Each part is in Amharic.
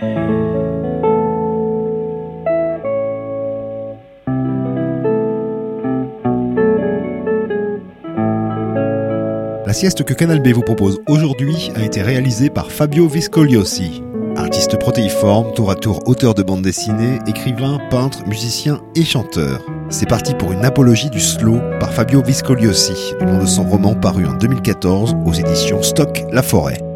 La sieste que Canal B vous propose aujourd'hui a été réalisée par Fabio Viscogliosi, artiste protéiforme, tour à tour auteur de bande dessinée, écrivain, peintre, musicien et chanteur. C'est parti pour une apologie du slow par Fabio Viscogliosi, du nom de son roman paru en 2014 aux éditions Stock La Forêt.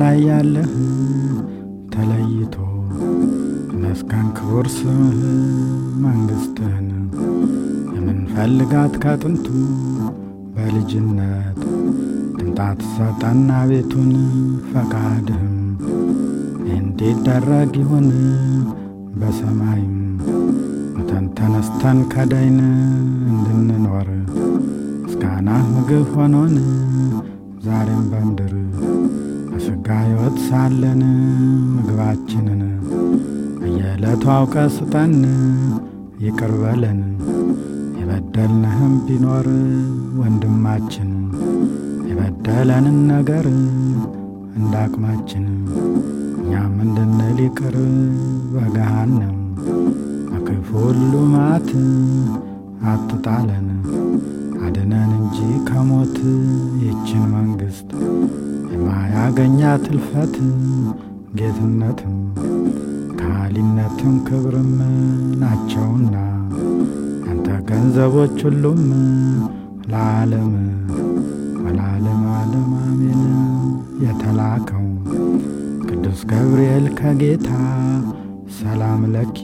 ላይ ያለህ ተለይቶ መስከን ክቡር ስምህ መንግሥትህን የምንፈልጋት ከጥንቱ በልጅነት ድምጣት ሰጠና ቤቱን ፈቃድህም እንዲደረግ ይሁን በሰማይም ሙተን ተነስተን ከዳይን እንድንኖር ምስጋናህ ምግብ ሆኖን ዛሬም በምድር ሕይወት ሳለን ምግባችንን። በየዕለቱ አውቀ ስጠን፣ ይቅር በለን። የበደልንህም ቢኖር ወንድማችን የበደለንን ነገር እንዳቅማችን እኛም እንድንል ይቅር በገሃነም። በክፉ ሁሉ መዓት አትጣለን። አድነን እንጂ ከሞት ይችን መንግሥት የማያገኛት እልፈት ጌትነትም ካሊነትም ክብርም ናቸውና ያንተ ገንዘቦች ሁሉም ለዓለም ወለዓለም ዓለም አሜን። የተላከው ቅዱስ ገብርኤል ከጌታ ሰላም ለኪ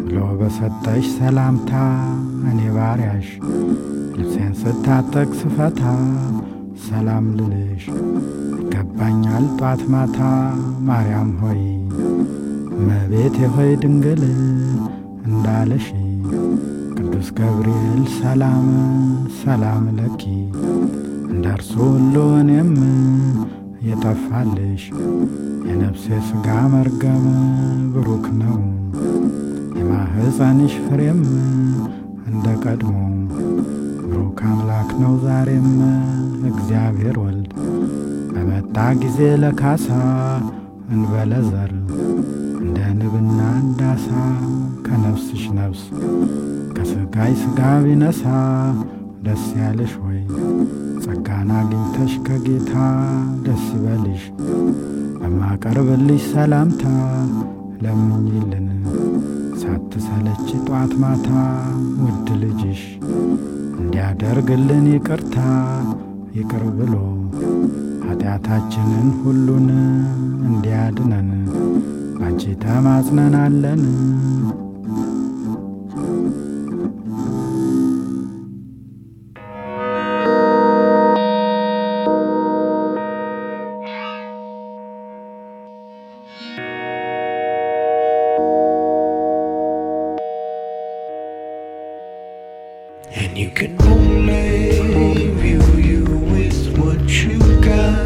ብሎ በሰጠሽ ሰላምታ እኔ ባሪያሽ ልብሴን ስታጠቅ ስፈታ ሰላም ልልሽ ይገባኛል ጧት ማታ። ማርያም ሆይ እመቤቴ ሆይ ድንግል እንዳለሽ ቅዱስ ገብርኤል ሰላም ሰላም ለኪ። እንዳርሱ ሁሉ እኔም የጠፋልሽ የነፍሴ ሥጋ መርገም ብሩክ ነው። የማህፀንሽ ፍሬም እንደ ቀድሞ ብሩክ አምላክ ነው ዛሬም እግዚአብሔር ወልድ በመጣ ጊዜ ለካሳ እንበለ ዘር እንደ ንብና እንዳሳ ከነፍስሽ ነፍስ ከሥጋይ ሥጋ ቢነሳ ደስ ያለሽ ወይ ጸጋን አግኝተሽ ከጌታ ደስ ይበልሽ። በማቀርብልሽ ሰላምታ ለምኝልን ሳትሰለች ጧት ማታ ውድ ልጅሽ እንዲያደርግልን ይቅርታ ይቅር ብሎ ኃጢአታችንን ሁሉን እንዲያድነን ባንቺ ተማጽነናለን። And you can only view you with what you girl.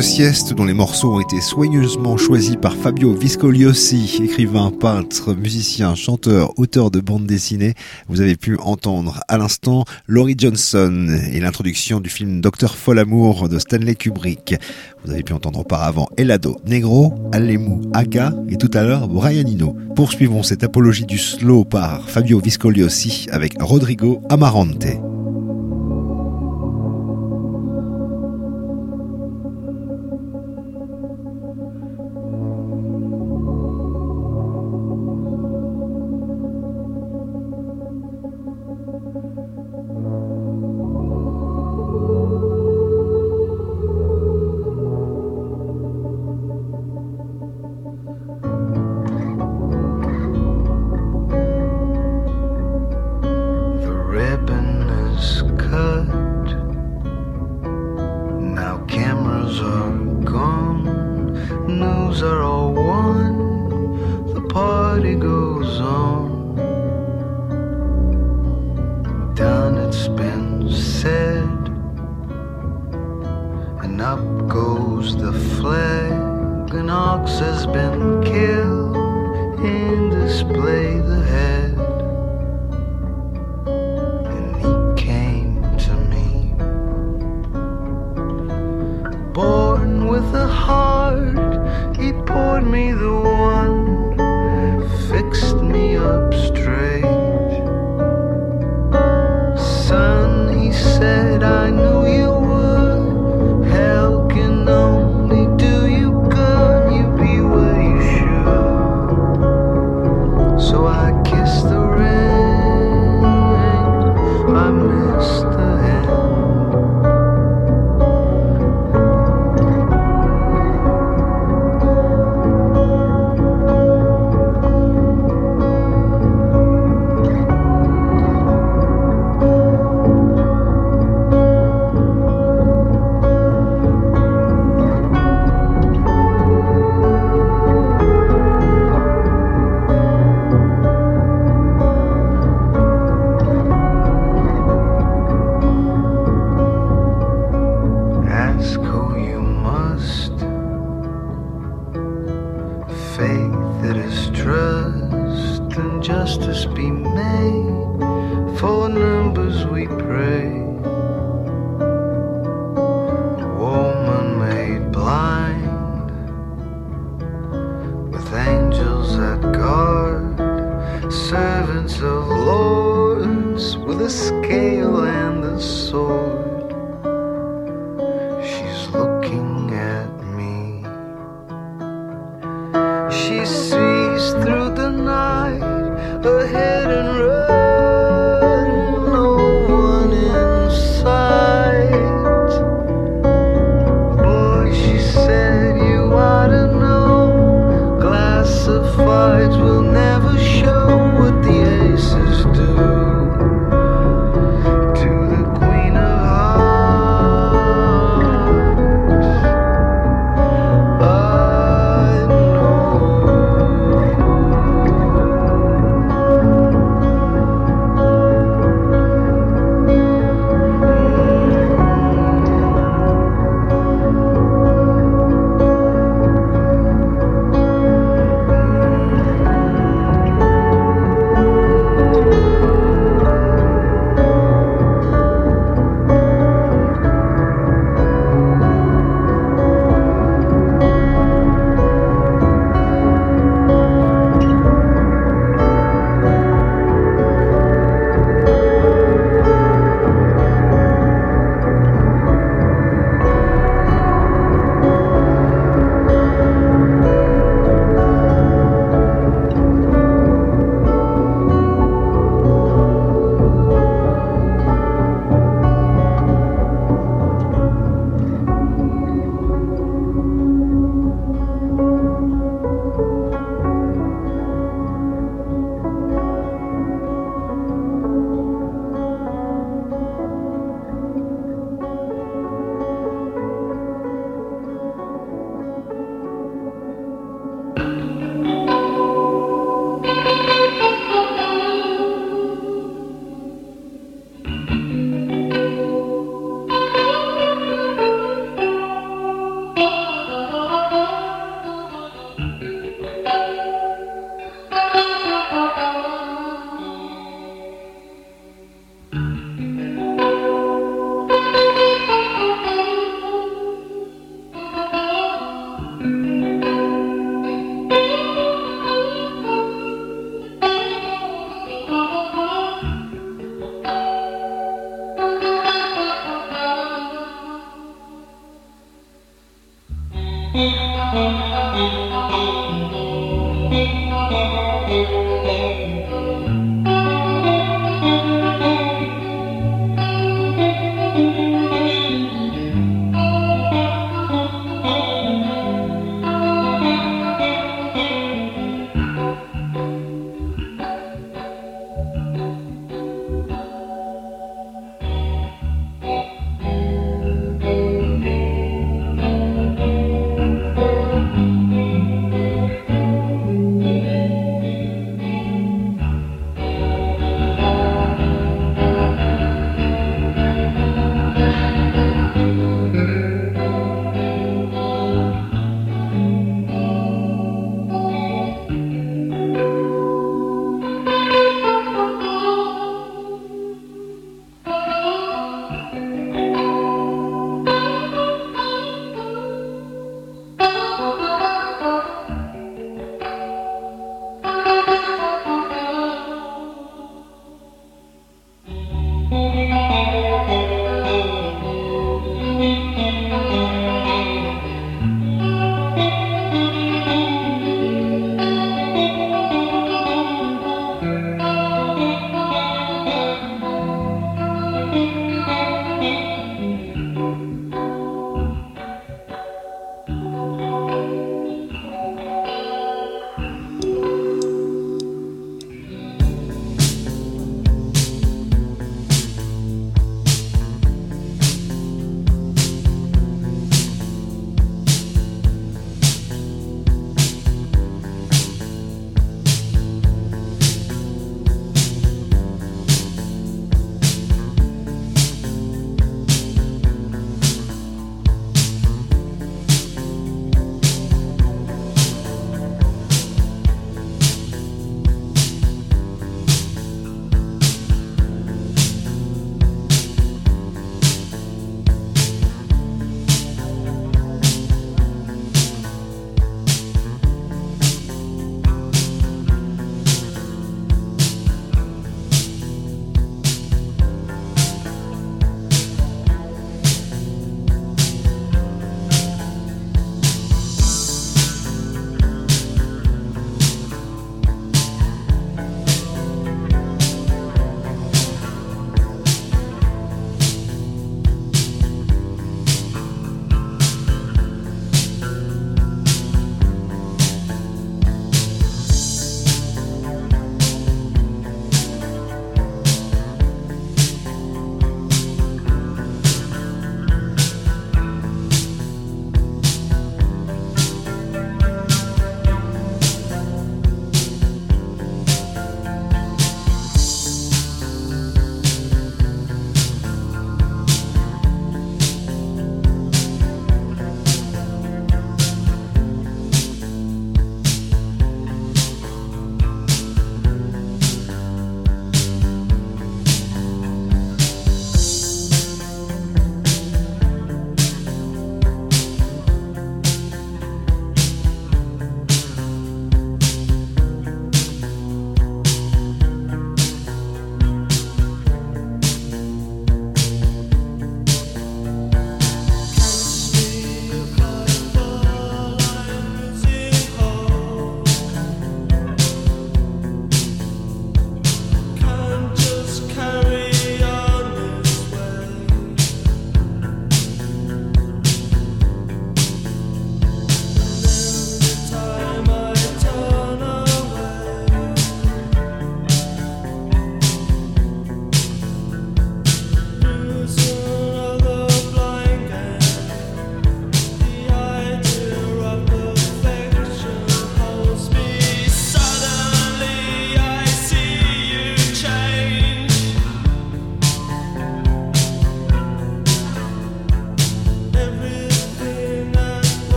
Sieste, dont les morceaux ont été soigneusement choisis par Fabio Viscogliosi, écrivain, peintre, musicien, chanteur, auteur de bande dessinée, vous avez pu entendre à l'instant Laurie Johnson et l'introduction du film Docteur Folamour de Stanley Kubrick. Vous avez pu entendre auparavant Elado Negro, Alemu Aka et tout à l'heure Brian Poursuivons cette apologie du slow par Fabio Viscogliosi avec Rodrigo Amarante.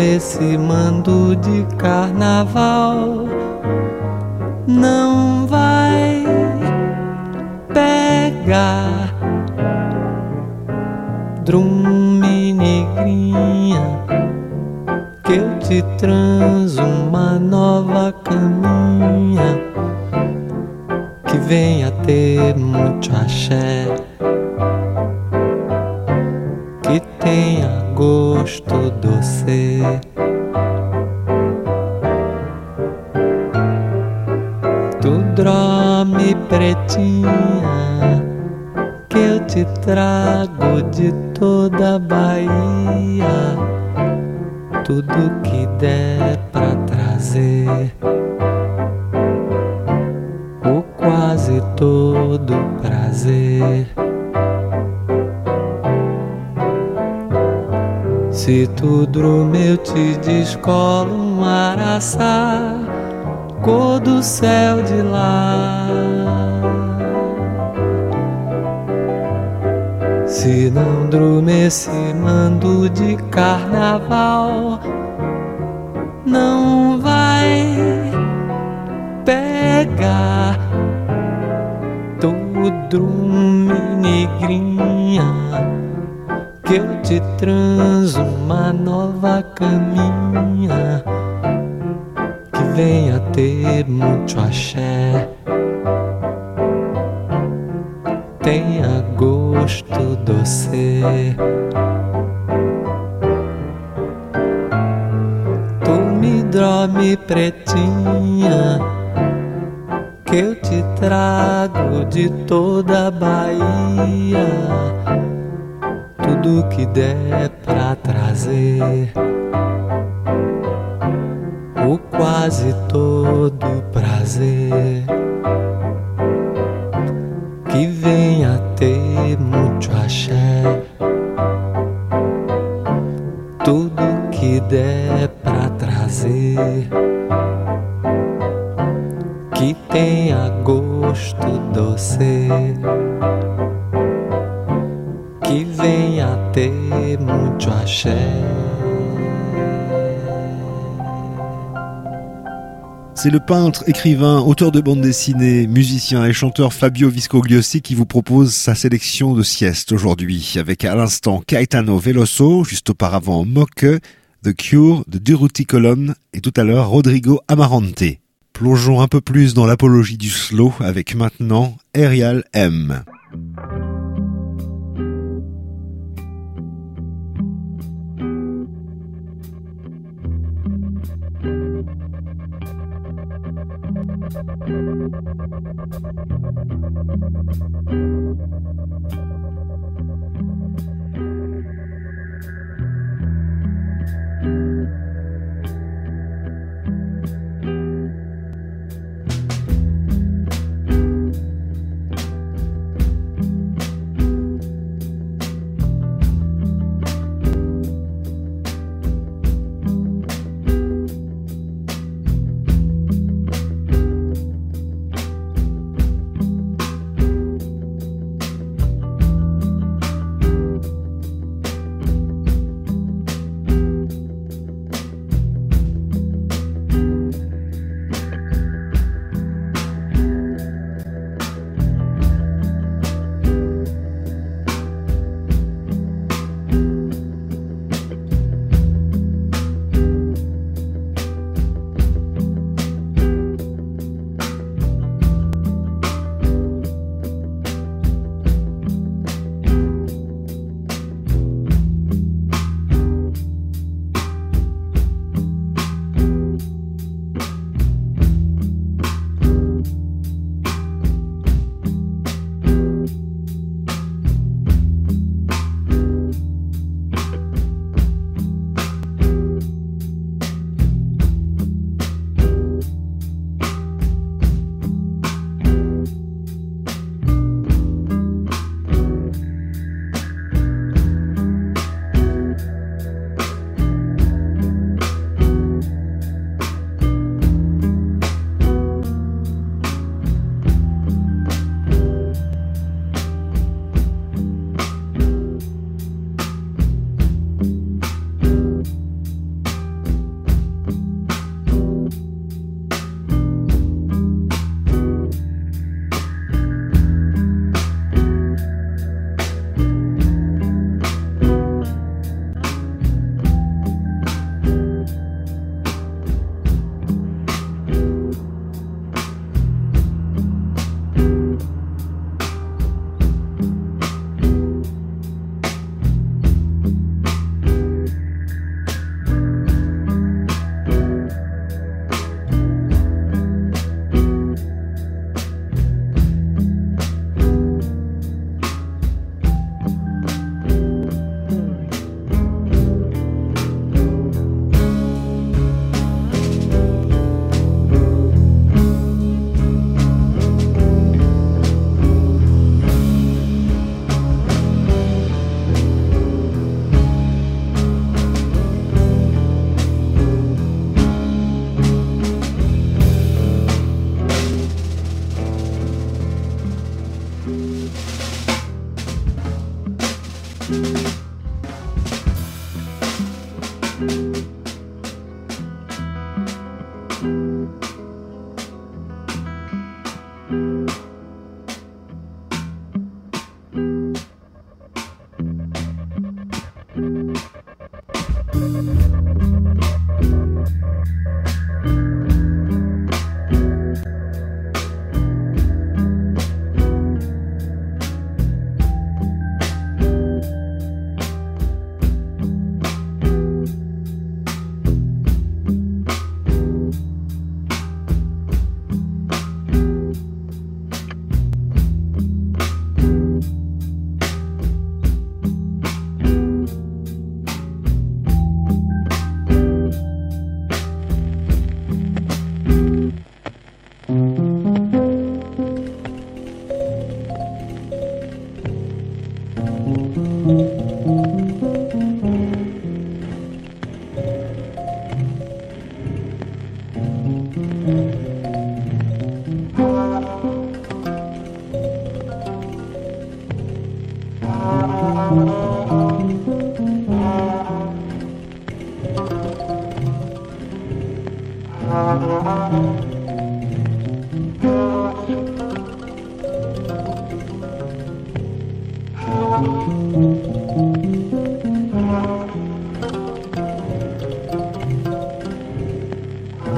Esse mando de carnaval, não vai pegar. Drume negrinha, que eu te transo uma nova caminha que venha ter muito axé, ter muito axé. Tenha gosto doce. Tu me dorme pretinha que eu te trago de toda a Bahia, tudo que der pra trazer, quase todo prazer C'est le peintre, écrivain, auteur de bande dessinée, musicien et chanteur Fabio Viscogliosi qui vous propose sa sélection de sieste aujourd'hui, avec à l'instant Caetano Veloso, juste auparavant Moque, The Cure de Duruti Colonne et tout à l'heure Rodrigo Amarante. Plongeons un peu plus dans l'apologie du slow avec maintenant Arial M. Thank you.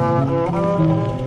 Música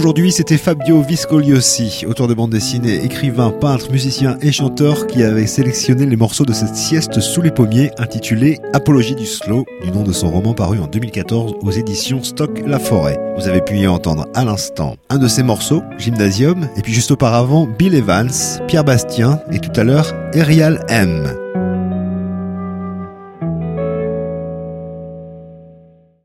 Aujourd'hui, c'était Fabio Viscogliosi, auteur de bande dessinée, écrivain, peintre, musicien et chanteur qui avait sélectionné les morceaux de cette sieste sous les pommiers intitulée Apologie du slow, du nom de son roman paru en 2014 aux éditions Stock La Forêt. Vous avez pu y entendre à l'instant un de ces morceaux, Gymnasium, et puis juste auparavant Bill Evans, Pierre Bastien et tout à l'heure Erial M.